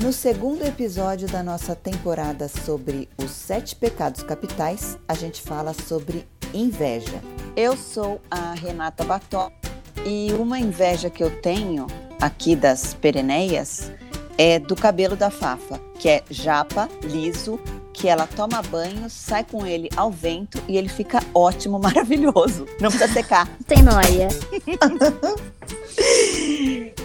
No segundo episódio da nossa temporada sobre os sete pecados capitais, a gente fala sobre inveja. Eu sou a Renata Bató e uma inveja que eu tenho aqui das Pereneias é do cabelo da Fafa, que é japa, liso, que ela toma banho, sai com ele ao vento e ele fica ótimo, maravilhoso. Não precisa secar. Tem noia.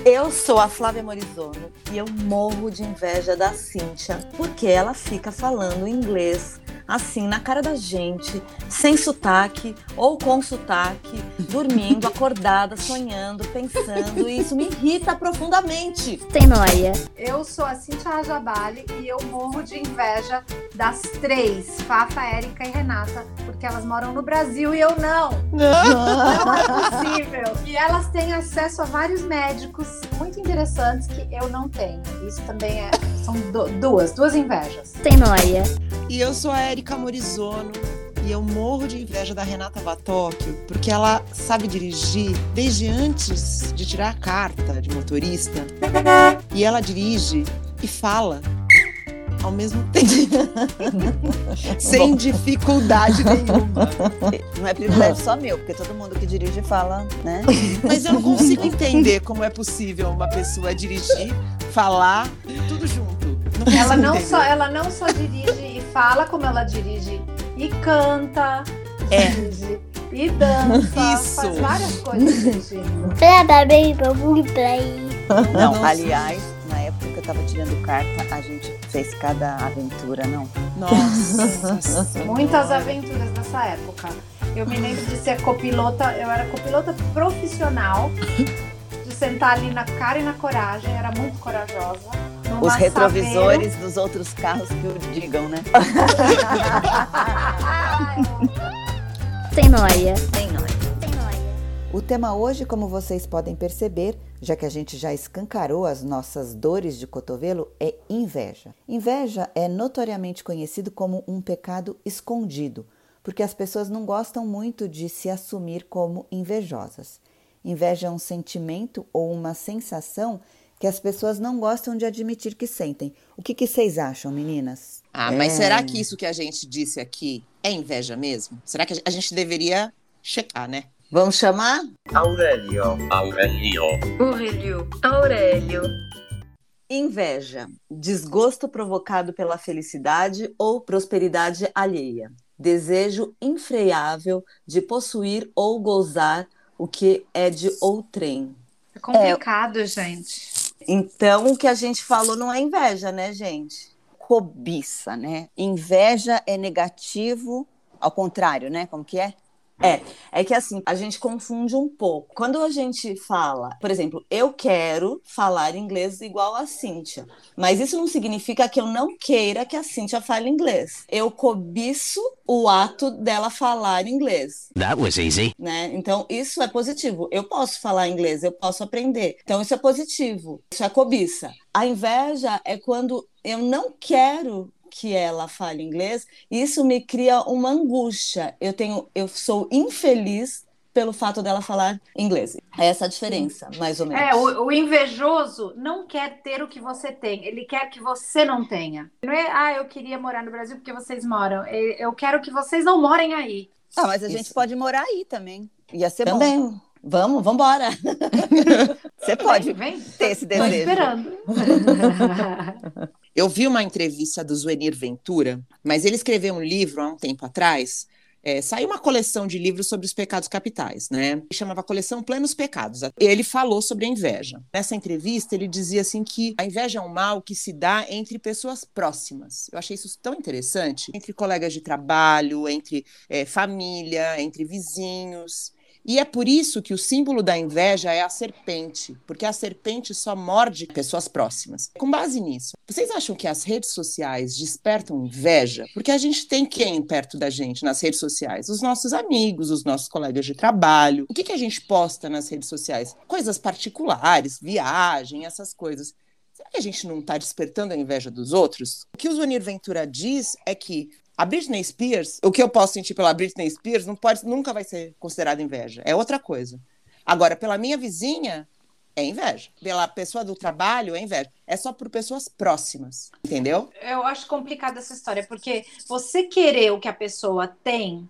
Eu sou a Flávia Morizono e eu morro de inveja da Cíntia, porque ela fica falando inglês assim, na cara da gente, sem sotaque ou com sotaque, dormindo, acordada, sonhando, pensando, e isso me irrita profundamente. Tem noia. Eu sou a Cintia Rajabali e eu morro de inveja das três, Fafa, Érica e Renata, porque elas moram no Brasil e eu não. Não, não é possível. E elas têm acesso a vários médicos muito interessantes que eu não tenho. Isso também é. São duas, duas invejas. Tem noia. E eu sou a Érica Morizono e eu morro de inveja da Renata Batóquio, porque ela sabe dirigir desde antes de tirar a carta de motorista. E ela dirige e fala ao mesmo tempo. Sem Bom. dificuldade nenhuma. Não é privilégio só meu, porque todo mundo que dirige fala, né? Mas eu não consigo entender como é possível uma pessoa dirigir, falar, tudo junto. Não ela não só ela não só dirige e fala como ela dirige e canta, é. dirige e dança, Isso. faz várias coisas dirigindo. Parabéns pra play. Não, aliás, na época que eu tava tirando carta, a gente fez cada aventura, não? Nossa. Muitas aventuras nessa época. Eu me lembro de ser copilota, eu era copilota profissional, de sentar ali na cara e na coragem, era muito corajosa. Os retrovisores dos outros carros que o digam, né? Tem noia. Tem noia. O tema hoje, como vocês podem perceber, já que a gente já escancarou as nossas dores de cotovelo, é inveja. Inveja é notoriamente conhecido como um pecado escondido, porque as pessoas não gostam muito de se assumir como invejosas. Inveja é um sentimento ou uma sensação que as pessoas não gostam de admitir que sentem. O que, que vocês acham, meninas? Ah, mas é... será que isso que a gente disse aqui é inveja mesmo? Será que a gente deveria checar, né? Vamos chamar? Aurélio. Aurélio. Aurélio. Aurélio. Inveja, desgosto provocado pela felicidade ou prosperidade alheia. Desejo infreável de possuir ou gozar o que é de outrem. É complicado, é... gente. Então, o que a gente falou não é inveja, né, gente? Cobiça, né? Inveja é negativo, ao contrário, né? Como que é? É, é que assim, a gente confunde um pouco. Quando a gente fala, por exemplo, eu quero falar inglês igual a Cíntia, mas isso não significa que eu não queira que a Cíntia fale inglês. Eu cobiço o ato dela falar inglês. That was easy. Né? Então, isso é positivo. Eu posso falar inglês, eu posso aprender. Então, isso é positivo. Isso é cobiça. A inveja é quando eu não quero que ela fale inglês, isso me cria uma angústia. Eu tenho, eu sou infeliz pelo fato dela falar inglês. É essa a diferença, mais ou menos. É, o, o, invejoso não quer ter o que você tem, ele quer que você não tenha. Não é, ah, eu queria morar no Brasil porque vocês moram. Eu quero que vocês não morem aí. Ah, mas a Isso. gente pode morar aí também. Ia ser também. bom. Vamos, vamos embora. Você pode vem, vem. ter esse desejo. Tô esperando. Eu vi uma entrevista do Zuenir Ventura, mas ele escreveu um livro há um tempo atrás. É, saiu uma coleção de livros sobre os pecados capitais, né? Chamava Coleção Plenos Pecados. Ele falou sobre a inveja. Nessa entrevista, ele dizia assim que a inveja é um mal que se dá entre pessoas próximas. Eu achei isso tão interessante. Entre colegas de trabalho, entre é, família, entre vizinhos. E é por isso que o símbolo da inveja é a serpente, porque a serpente só morde pessoas próximas. Com base nisso, vocês acham que as redes sociais despertam inveja? Porque a gente tem quem perto da gente nas redes sociais? Os nossos amigos, os nossos colegas de trabalho. O que, que a gente posta nas redes sociais? Coisas particulares, viagem, essas coisas. Será que a gente não está despertando a inveja dos outros? O que o Zonir Ventura diz é que a Britney Spears, o que eu posso sentir pela Britney Spears não pode, nunca vai ser considerado inveja. É outra coisa. Agora, pela minha vizinha, é inveja. Pela pessoa do trabalho, é inveja. É só por pessoas próximas, entendeu? Eu acho complicada essa história, porque você querer o que a pessoa tem,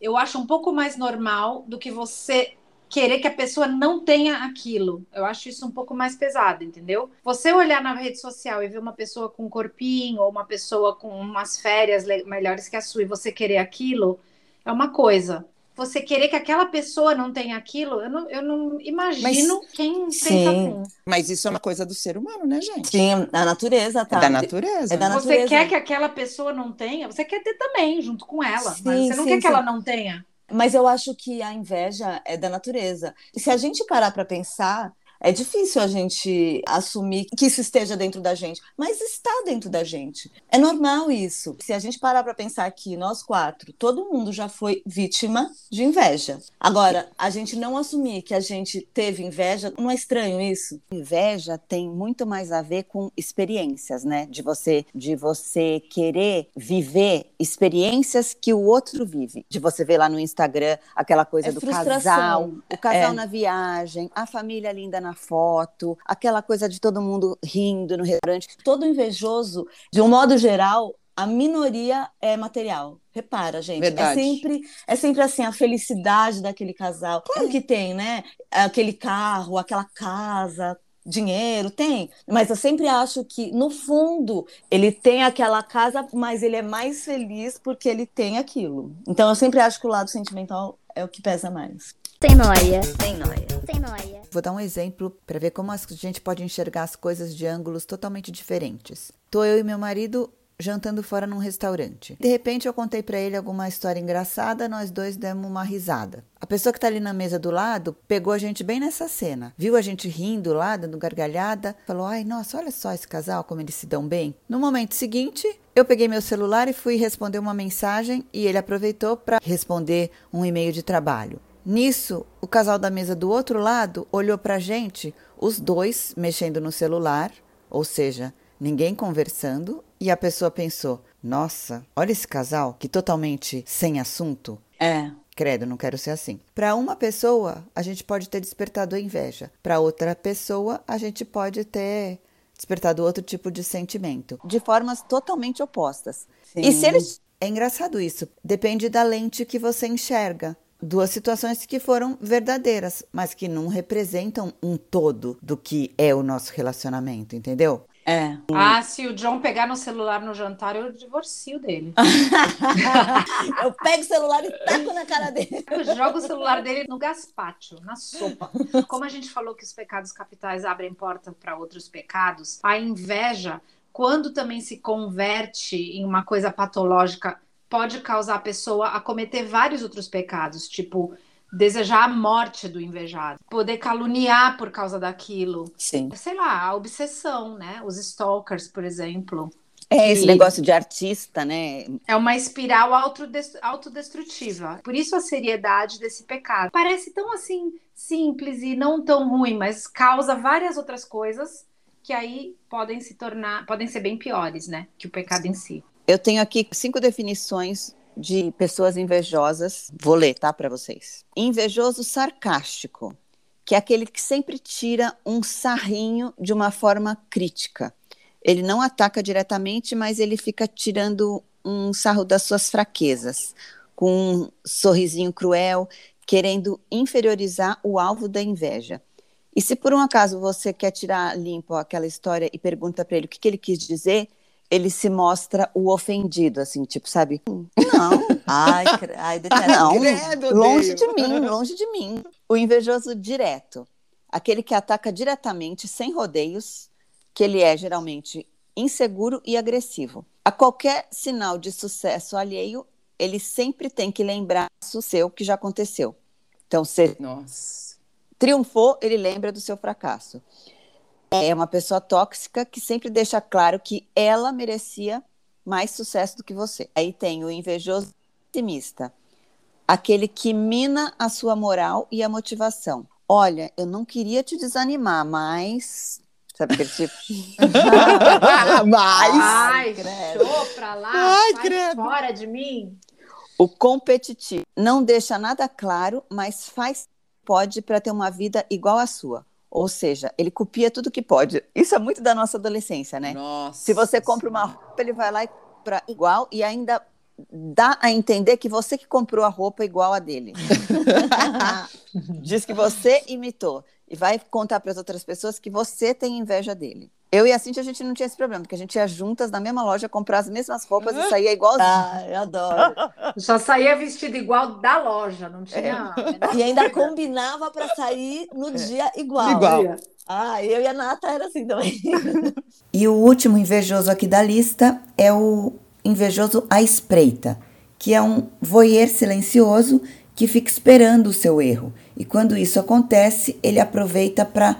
eu acho um pouco mais normal do que você querer que a pessoa não tenha aquilo. Eu acho isso um pouco mais pesado, entendeu? Você olhar na rede social e ver uma pessoa com um corpinho ou uma pessoa com umas férias melhores que a sua e você querer aquilo, é uma coisa. Você querer que aquela pessoa não tenha aquilo, eu não, eu não imagino Mas, quem sim. pensa assim. Mas isso é uma coisa do ser humano, né, gente? Sim, da natureza, tá? É da natureza. É da né? Você natureza. quer que aquela pessoa não tenha, você quer ter também, junto com ela. Sim, mas você não sim, quer que ela não tenha. Mas eu acho que a inveja é da natureza. E se a gente parar para pensar, é difícil a gente assumir que isso esteja dentro da gente, mas está dentro da gente. É normal isso. Se a gente parar para pensar aqui, nós quatro, todo mundo já foi vítima de inveja. Agora, a gente não assumir que a gente teve inveja, não é estranho isso? Inveja tem muito mais a ver com experiências, né? De você, de você querer viver experiências que o outro vive. De você ver lá no Instagram aquela coisa É do frustração. casal, o casal É. na viagem, a família linda na foto, aquela coisa de todo mundo rindo no restaurante. Todo invejoso, de um modo geral, a minoria é material. Repara, gente. Verdade. É sempre, é sempre assim, a felicidade daquele casal. Claro que tem, né? Aquele carro, aquela casa, dinheiro, tem. Mas eu sempre acho que, no fundo, ele tem aquela casa, mas ele é mais feliz porque ele tem aquilo. Então eu sempre acho que o lado sentimental é o que pesa mais. Sem noia. Sem noia. Sem noia. Vou dar um exemplo para ver como a gente pode enxergar as coisas de ângulos totalmente diferentes. Tô eu e meu marido jantando fora num restaurante. De repente eu contei para ele alguma história engraçada, nós dois demos uma risada. A pessoa que tá ali na mesa do lado pegou a gente bem nessa cena. Viu a gente rindo lá, dando gargalhada, falou: "Ai, nossa, olha só esse casal como eles se dão bem". No momento seguinte, eu peguei meu celular e fui responder uma mensagem e ele aproveitou para responder um e-mail de trabalho. Nisso, o casal da mesa do outro lado olhou pra gente, os dois mexendo no celular, ou seja, ninguém conversando, e a pessoa pensou: "Nossa, olha esse casal que totalmente sem assunto". É. Credo, não quero ser assim. Para uma pessoa, a gente pode ter despertado a inveja. Para outra pessoa, a gente pode ter despertado outro tipo de sentimento. De formas totalmente opostas. E se eles. É engraçado isso. Depende da lente que você enxerga. Duas situações que foram verdadeiras, mas que não representam um todo do que é o nosso relacionamento, entendeu? É. Ah, se o John pegar no celular no jantar, eu divorcio dele. eu pego o celular e taco na cara dele. Eu jogo o celular dele no gaspátio, na sopa. Como a gente falou que os pecados capitais abrem porta para outros pecados, a inveja, quando também se converte em uma coisa patológica, pode causar a pessoa a cometer vários outros pecados, tipo desejar a morte do invejado, poder caluniar por causa daquilo. Sim. Sei lá, a obsessão, né? Os stalkers, por exemplo. É esse negócio de artista, né? É uma espiral autodes- autodestrutiva. Por isso a seriedade desse pecado. Parece tão assim simples e não tão ruim, mas causa várias outras coisas que aí podem se tornar, podem ser bem piores, né? Que o pecado em si. Eu tenho aqui cinco definições de pessoas invejosas. Vou ler, tá, para vocês. Invejoso sarcástico, que é aquele que sempre tira um sarrinho de uma forma crítica. Ele não ataca diretamente, mas ele fica tirando um sarro das suas fraquezas, com um sorrisinho cruel, querendo inferiorizar o alvo da inveja. E se por um acaso você quer tirar limpo aquela história e pergunta para ele o que, que ele quis dizer, ele se mostra o ofendido, assim, tipo, sabe? Não, Ai, ai detesto. não, credo, longe odeio. de mim, longe de mim. O invejoso direto, aquele que ataca diretamente, sem rodeios, que ele é geralmente inseguro e agressivo. A qualquer sinal de sucesso alheio, ele sempre tem que lembrar o seu que já aconteceu. Então, se Nossa. triunfou, ele lembra do seu fracasso. É uma pessoa tóxica que sempre deixa claro que ela merecia mais sucesso do que você. Aí tem o invejoso pessimista, aquele que mina a sua moral e a motivação. Olha, eu não queria te desanimar, mas. Sabe aquele tipo? Mas. Ai, credo. show pra lá, Ai, sai credo. fora de mim. O competitivo não deixa nada claro, mas faz pode para ter uma vida igual à sua. Ou seja, ele copia tudo que pode. Isso é muito da nossa adolescência, né? Nossa. Se você compra uma roupa, ele vai lá compra igual e ainda dá a entender que você que comprou a roupa igual a dele. Diz que você imitou e vai contar para as outras pessoas que você tem inveja dele. Eu e a Cintia, a gente não tinha esse problema, porque a gente ia juntas na mesma loja comprar as mesmas roupas e saía igualzinho. Ah, eu adoro. Já saía vestido igual da loja, não tinha. E ainda combinava para sair no dia igual. Igual. Ah, eu e a Nata era assim também. E o último invejoso aqui da lista é o invejoso à espreita, que é um voyeur silencioso que fica esperando o seu erro. E quando isso acontece, ele aproveita para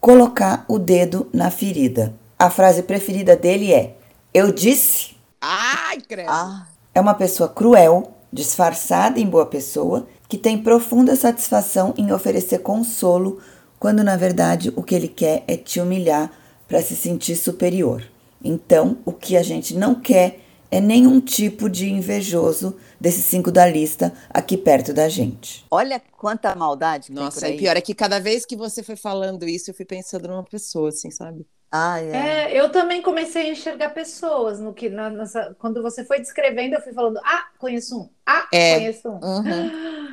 colocar o dedo na ferida. A frase preferida dele é: Eu disse. Ai, credo. Ah, É uma pessoa cruel, disfarçada em boa pessoa, que tem profunda satisfação em oferecer consolo, quando na verdade o que ele quer é te humilhar para se sentir superior. Então, o que a gente não quer é nenhum tipo de invejoso desses cinco da lista aqui perto da gente. Olha quanta maldade que Nossa, tem e por aí. pior é que cada vez que você foi falando isso, eu fui pensando numa pessoa, assim, sabe? ai, é. É, eu também comecei a enxergar pessoas no que na- nessa- quando você foi descrevendo, eu fui falando, ah, conheço um, ah, É. conheço um. Uhum.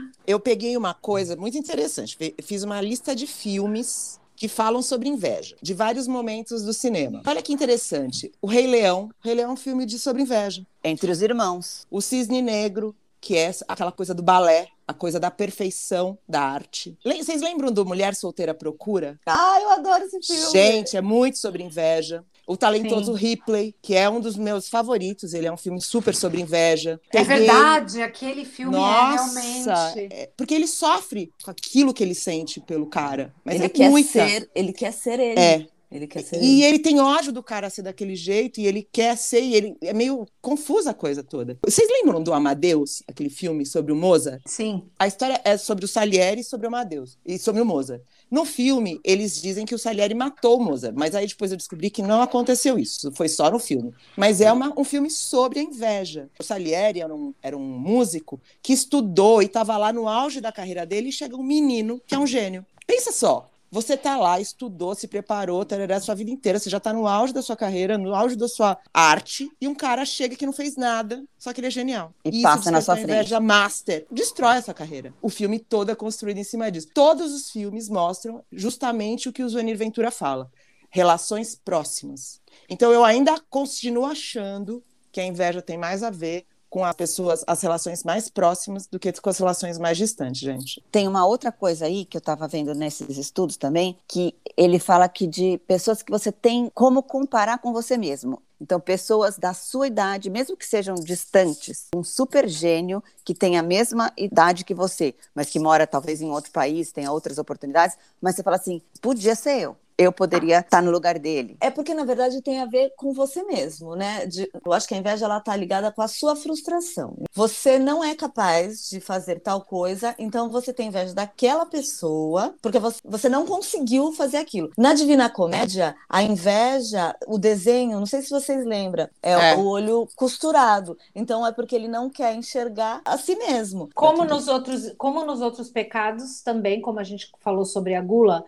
Eu peguei uma coisa muito interessante. Fiz uma lista de filmes que falam sobre inveja, de vários momentos do cinema. Olha que interessante. O Rei Leão. O Rei Leão é um filme de sobre inveja. Entre os irmãos. O Cisne Negro, que é aquela coisa do balé, a coisa da perfeição da arte. Vocês lembram do Mulher Solteira Procura? Ah, eu adoro esse filme. Gente, é muito sobre inveja. O Talentoso Ripley, que é um dos meus favoritos, ele é um filme super sobre inveja. É Peguei- verdade, aquele filme é Nossa, realmente. é- porque ele sofre com aquilo que ele sente pelo cara. Mas ele é quer muita. ser, ele quer ser ele. É. Ele quer ser E ele. tem ódio do cara ser daquele jeito, e ele quer ser, e ele é meio confusa a coisa toda. Vocês lembram do Amadeus, aquele filme sobre o Mozart? Sim. A história é sobre o Salieri e sobre o Amadeus, e sobre o Mozart. No filme, eles dizem que o Salieri matou o Mozart, mas aí depois eu descobri que não aconteceu isso, foi só no filme. Mas é uma- um filme sobre a inveja. O Salieri era um, era um músico que estudou e estava lá no auge da carreira dele, e chega um menino que é um gênio. Pensa só, você tá lá, estudou, se preparou, tarará, sua vida inteira, você já tá no auge da sua carreira, no auge da sua arte, e um cara chega que não fez nada, só que ele é genial. E isso passa na sua a inveja master, destrói essa carreira. O filme todo é construído em cima disso. Todos os filmes mostram justamente o que o Zuenir Ventura fala, relações próximas. Então eu ainda continuo achando que a inveja tem mais a ver com as pessoas, as relações mais próximas do que com as relações mais distantes, gente. Tem uma outra coisa aí que eu estava vendo nesses estudos também, que ele fala que de pessoas que você tem como comparar com você mesmo. Então, pessoas da sua idade, mesmo que sejam distantes, um super gênio que tem a mesma idade que você, mas que mora talvez em outro país, tenha outras oportunidades, mas você fala assim: podia ser eu. Eu poderia estar no lugar dele. É porque, na verdade, tem a ver com você mesmo, né? De- eu acho que a inveja ela tá ligada com a sua frustração. Você não é capaz de fazer tal coisa, então você tem inveja daquela pessoa, porque você, você não conseguiu fazer aquilo. Na Divina Comédia, a inveja, o desenho, não sei se vocês lembram, é, É. o olho costurado. Então é porque ele não quer enxergar a si mesmo. Como nos outros, como nos outros pecados também, como a gente falou sobre a gula,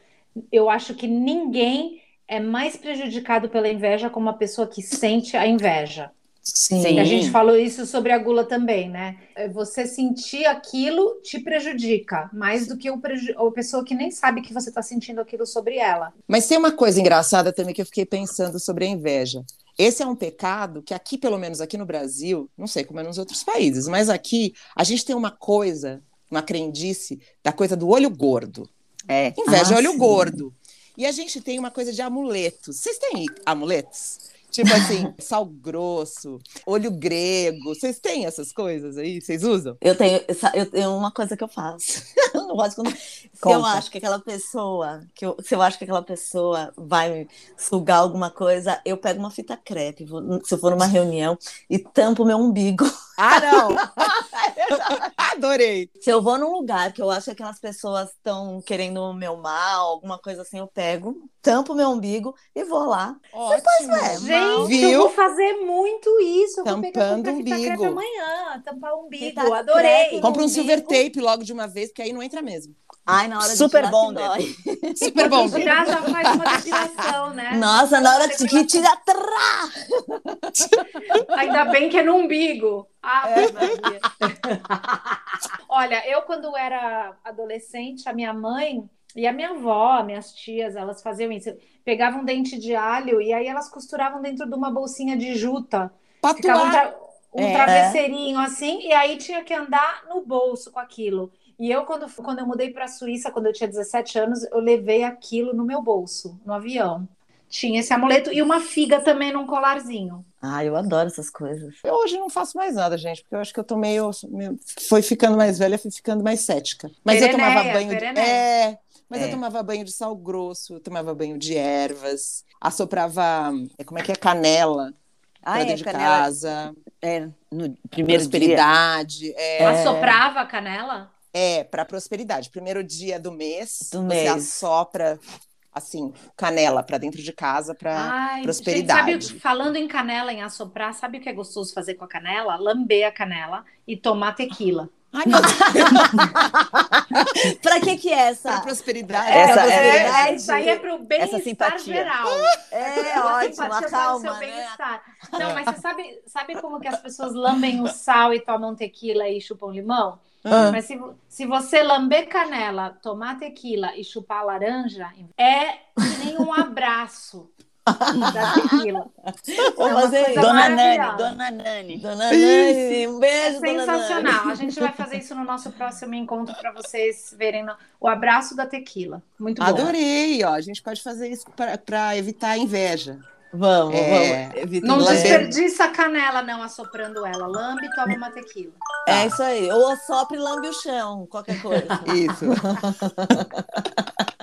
eu acho que ninguém é mais prejudicado pela inveja como a pessoa que sente a inveja. Sim. A gente falou isso sobre a gula também, né? É, Você sentir aquilo te prejudica mais do que o preju- a pessoa que nem sabe que você está sentindo aquilo sobre ela. Mas tem uma coisa engraçada também que eu fiquei pensando sobre a inveja. Esse é um pecado que aqui, pelo menos aqui no Brasil, não sei como é nos outros países, mas aqui a gente tem uma coisa, uma crendice da coisa do olho gordo. É. Inveja é Ah, olho sim. gordo. E a gente tem uma coisa de amuletos. Vocês têm amuletos? Tipo assim, sal grosso, olho grego. Vocês têm essas coisas aí? Vocês usam? Eu tenho, eu tenho uma coisa que eu faço. Eu não gosto quando, se eu acho que aquela pessoa, que eu- se eu acho que aquela pessoa vai sugar alguma coisa, eu pego uma fita crepe, vou- se eu for numa reunião, e tampo meu umbigo. Ah, não! Adorei. Se eu vou num lugar que eu acho que aquelas pessoas estão querendo o meu mal, alguma coisa assim, eu pego, tampo meu umbigo e vou lá. Ótimo. ué, Gente, Viu? eu vou fazer muito isso. Eu vou pegar Tampando fita umbigo. crepe amanhã, tampar o umbigo. Fita Adorei. Compra um umbigo. silver tape logo de uma vez, porque aí não entra mesmo. Ai, na hora Super de tirar bom. Super bom. Tirar já faz uma depilação, né? Nossa, na hora de que tira. Trá! Ainda bem que é no umbigo. Ah, É. Maria. Olha, eu quando era adolescente, a minha mãe e a minha avó, minhas tias, elas faziam isso. Pegavam dente de alho e aí elas costuravam dentro de uma bolsinha de juta. Ficava um, Patuar. tra- um É. travesseirinho assim, e aí tinha que andar no bolso com aquilo. E eu, quando, quando eu mudei para a Suíça, quando eu tinha 17 anos, eu levei aquilo no meu bolso, no avião. Tinha esse amuleto e uma figa também num colarzinho. Ai, eu adoro essas coisas. Eu hoje não faço mais nada, gente, porque eu acho que eu tô meio. meio- Foi ficando mais velha, fui ficando mais cética. Mas eu tomava banho de. É. Mas É. eu tomava banho de sal grosso, eu tomava banho de ervas, assoprava. é, Como é que é? Canela Ah, pra é, dentro de canela. casa, É, no primeiro dia. prosperidade. É, Assoprava a canela? é para prosperidade. Primeiro dia do mês, Do você mês. assopra, assim, canela pra dentro de casa pra. Ai, prosperidade. gente, sabe, falando em canela, em assoprar, sabe o que é gostoso fazer com a canela? Lamber a canela e tomar tequila. Ai, meu Deus, Pra que que é pra essa? prosperidade. Essa- pra é- prosperidade. isso aí é pro Essa bem-estar geral. É A ótimo, simpatia para o acalma, seu né? bem-estar. Não, mas você sabe, sabe como que as pessoas lambem o sal e tomam tequila e chupam limão? Ah. Mas se, se você lamber canela, tomar tequila e chupar laranja, é que nem um abraço da tequila. Vou É fazer isso. Dona. Nani, Dona Nani. Dona Nani, um É beijo, Dona Nani. sensacional. A gente vai fazer isso no nosso próximo encontro para vocês verem no- o abraço da tequila. Muito bom. Adorei, ó. A gente pode fazer isso para evitar a inveja. Vamos, É. vamos. Não lamber. desperdiça a canela não assoprando ela. Lambe e toma uma tequila. É isso aí. Ou assopre e lambe o chão, qualquer coisa. Isso.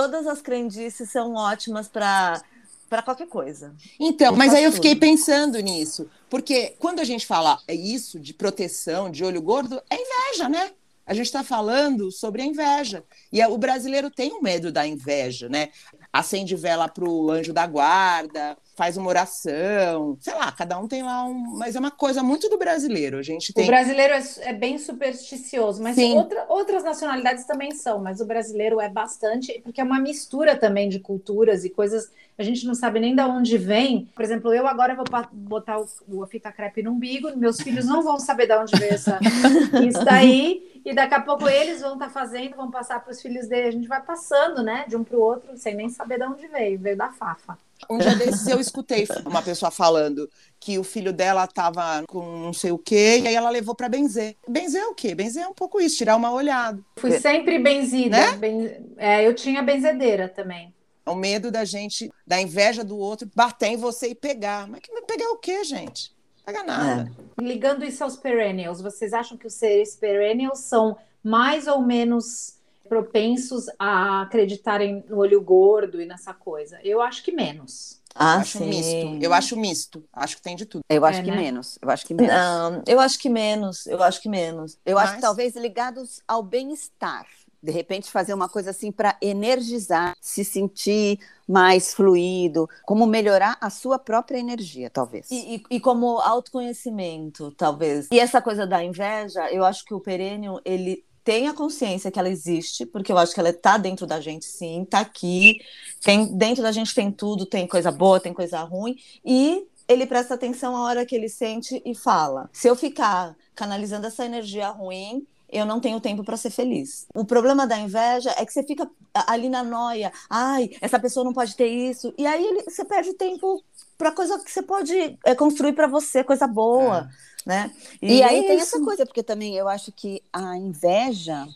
Todas as crendices são ótimas para para qualquer coisa. Então, mas aí eu fiquei pensando nisso, porque quando a gente fala é isso de proteção, de olho gordo, é inveja, né? A gente está falando sobre a inveja. E é- o brasileiro tem um medo da inveja, né? Acende vela pro anjo da guarda, faz uma oração, sei lá, cada um tem lá um. Mas é uma coisa muito do brasileiro. A gente O tem. brasileiro é, é bem supersticioso, mas outra- outras nacionalidades também são, mas o brasileiro é bastante, porque é uma mistura também de culturas e coisas, a gente não sabe nem de onde vem. Por exemplo, eu agora vou botar o, o- a fita crepe no umbigo, meus filhos não vão saber de onde veio essa, isso daí, e daqui a pouco eles vão estar fazendo, vão passar para os filhos dele, a gente vai passando, né, de um para o outro, sem nem saber de onde veio, veio da Fafa. Um dia desses eu escutei uma pessoa falando que o filho dela estava com não sei o quê, e aí ela levou para benzer. Benzer é o quê? Benzer é um pouco isso, tirar uma olhada. Fui sempre benzida, Né? ben- é, eu tinha benzedeira também. O medo da gente, da inveja do outro, bater em você e pegar. Mas que pegar o quê, gente? Pega nada. Ligando isso aos perennials, vocês acham que os seres perennials são mais ou menos propensos a acreditarem no olho gordo e nessa coisa? Eu acho que menos. Eu Ah, acho sim. misto. Eu acho misto. Acho que tem de tudo. Eu acho É, que né? menos. Eu acho que menos. Não, eu acho que menos. Eu acho que menos. Eu acho Mas- que talvez ligados ao bem-estar. De repente, fazer uma coisa assim para energizar, se sentir mais fluido, como melhorar a sua própria energia, talvez. E, e- e como autoconhecimento, talvez. E essa coisa da inveja, eu acho que o perênio, ele tem a consciência que ela existe, porque eu acho que ela tá dentro da gente, sim, tá aqui. Tem, dentro da gente tem tudo, tem coisa boa, tem coisa ruim. E ele presta atenção a hora que ele sente e fala. Se eu ficar canalizando essa energia ruim, eu não tenho tempo para ser feliz. O problema da inveja é que você fica ali na noia. Ai, essa pessoa não pode ter isso. E aí ele- você perde tempo para coisa que você pode é, construir para você, coisa boa, né? E, aí é tem isso. essa coisa, porque também eu acho que a inveja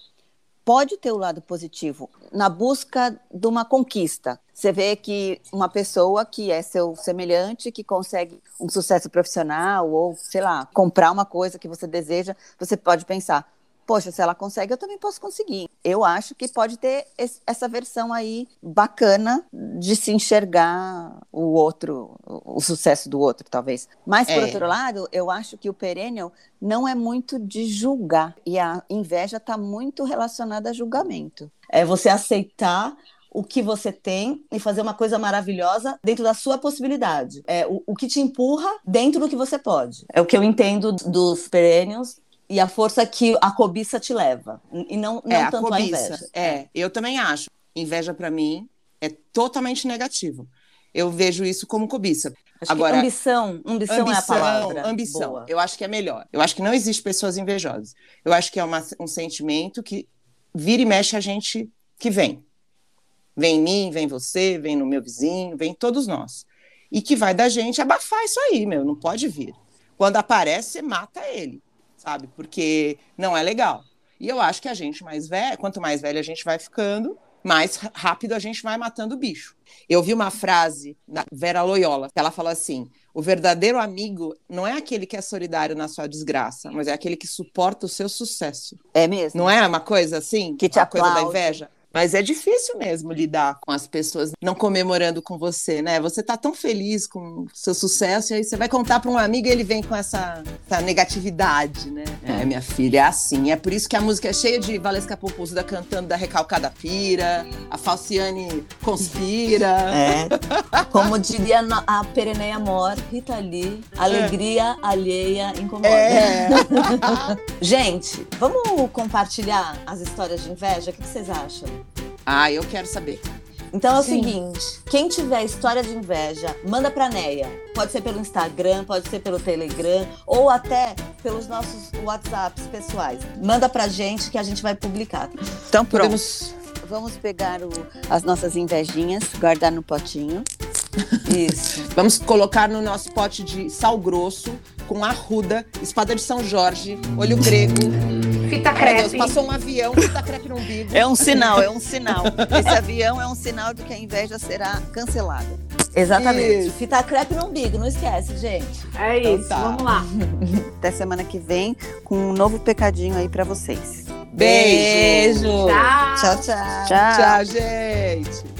pode ter o lado positivo na busca de uma conquista. Você vê que uma pessoa que é seu semelhante, que consegue um sucesso profissional ou, sei lá, comprar uma coisa que você deseja, você pode pensar, poxa, se ela consegue, eu também posso conseguir. Eu acho que pode ter esse- essa versão aí bacana de se enxergar o outro, o o sucesso do outro, talvez. Mas, por É. outro lado, eu acho que o perennial não é muito de julgar. E a inveja está muito relacionada a julgamento. É você aceitar o que você tem e fazer uma coisa maravilhosa dentro da sua possibilidade. É o, o que te empurra dentro do que você pode. É o que eu entendo dos perennials e a força que a cobiça te leva. E não, não é, a tanto a cobiça. inveja. É, eu também acho. Inveja, pra mim, é totalmente negativo. Eu vejo isso como cobiça. Acho Agora, que ambição, ambição, é a palavra. ambição. boa. Eu acho que é melhor. Eu acho que não existe pessoas invejosas. Eu acho que é uma- um sentimento que vira e mexe a gente que vem. Vem em mim, vem você, vem no meu vizinho, vem em todos nós. E que vai da gente abafar isso aí, meu, não pode vir. Quando aparece, mata ele, sabe? Porque não é legal. E eu acho que a gente mais velha, quanto mais velha a gente vai ficando, mais rápido a gente vai matando o bicho. Eu vi uma frase da Vera Loyola, que ela falou assim: o verdadeiro amigo não é aquele que é solidário na sua desgraça, mas é aquele que suporta o seu sucesso. É mesmo? Não é uma coisa assim? Que te uma coisa da aplaude. inveja? Mas é difícil mesmo lidar com as pessoas não comemorando com você, né? Você tá tão feliz com o seu sucesso e aí você vai contar para um amigo e ele vem com essa, essa negatividade, né? É. minha filha, é assim. É por isso que a música é cheia de Valesca Popozuda cantando da recalcada pira, a Falciane conspira. É. Como diria a Pereneia Amor, Rita Lee, alegria alheia incomoda. É. Gente, vamos compartilhar as histórias de inveja? O que vocês acham? Ah, eu quero saber. Então é o Sim. seguinte: quem tiver história de inveja, manda pra Neia. Pode ser pelo Instagram, pode ser pelo Telegram, ou até pelos nossos WhatsApps pessoais. Manda pra gente que a gente vai publicar. Então, pronto. Podemos. Vamos pegar o- as nossas invejinhas, guardar no potinho. Isso. Vamos colocar no nosso pote de sal grosso com arruda, espada de São Jorge, olho grego. Fita Ai, Deus, crepe. passou um avião, tá crepe no umbigo. É um sinal, é um sinal. Esse avião é um sinal de que a inveja será cancelada. Exatamente. Isso. Fita crepe no umbigo, não esquece, gente. É Então isso, tá. vamos lá. Até semana que vem com um novo pecadinho aí pra vocês. Beijo. Beijo. Tchau. Tchau, tchau. Tchau. Tchau, gente.